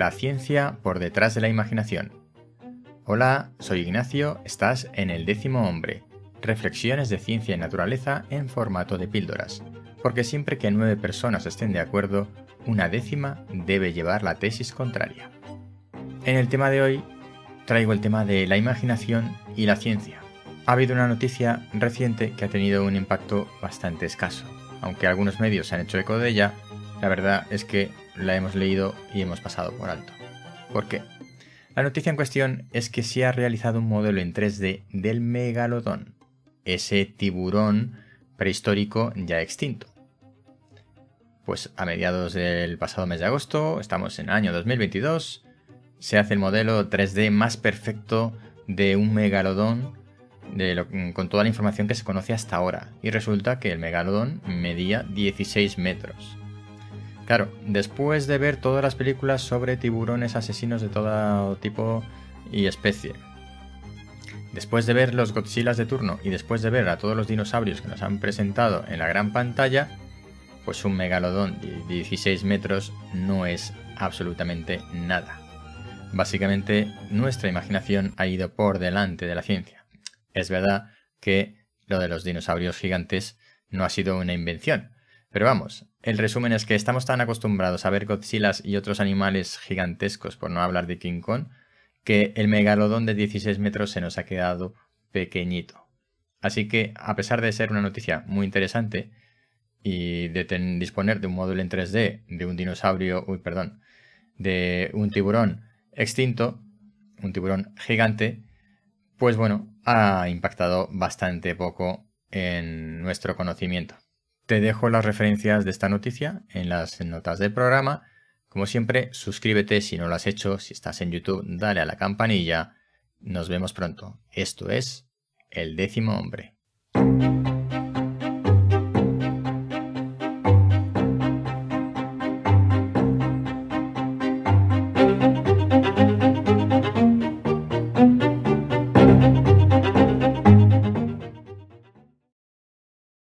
La ciencia por detrás de la imaginación. Hola, soy Ignacio, estás en el décimo hombre. Reflexiones de ciencia y naturaleza en formato de píldoras. Porque siempre que nueve personas estén de acuerdo, una décima debe llevar la tesis contraria. En el tema de hoy traigo el tema de la imaginación y la ciencia. Ha habido una noticia reciente que ha tenido un impacto bastante escaso. Aunque algunos medios se han hecho eco de ella, la verdad es que la hemos leído y hemos pasado por alto. ¿Por qué? La noticia en cuestión es que se ha realizado un modelo en 3D del megalodón, ese tiburón prehistórico ya extinto. Pues a mediados del pasado mes de agosto, estamos en el año 2022, se hace el modelo 3D más perfecto de un megalodón con toda la información que se conoce hasta ahora. Y resulta que el megalodón medía 16 metros. Claro, después de ver todas las películas sobre tiburones asesinos de todo tipo y especie, después de ver los Godzillas de turno y después de ver a todos los dinosaurios que nos han presentado en la gran pantalla, pues un megalodón de 16 metros no es absolutamente nada. Básicamente, nuestra imaginación ha ido por delante de la ciencia. Es verdad que lo de los dinosaurios gigantes no ha sido una invención, pero vamos, el resumen es que estamos tan acostumbrados a ver Godzillas y otros animales gigantescos, por no hablar de King Kong, que el megalodón de 16 metros se nos ha quedado pequeñito. Así que, a pesar de ser una noticia muy interesante y de disponer de un módulo en 3D de un dinosaurio, uy, perdón, de un tiburón extinto, un tiburón gigante, pues bueno, ha impactado bastante poco en nuestro conocimiento. Te dejo las referencias de esta noticia en las notas del programa. Como siempre, suscríbete si no lo has hecho. Si estás en YouTube, dale a la campanilla. Nos vemos pronto. Esto es El décimo hombre.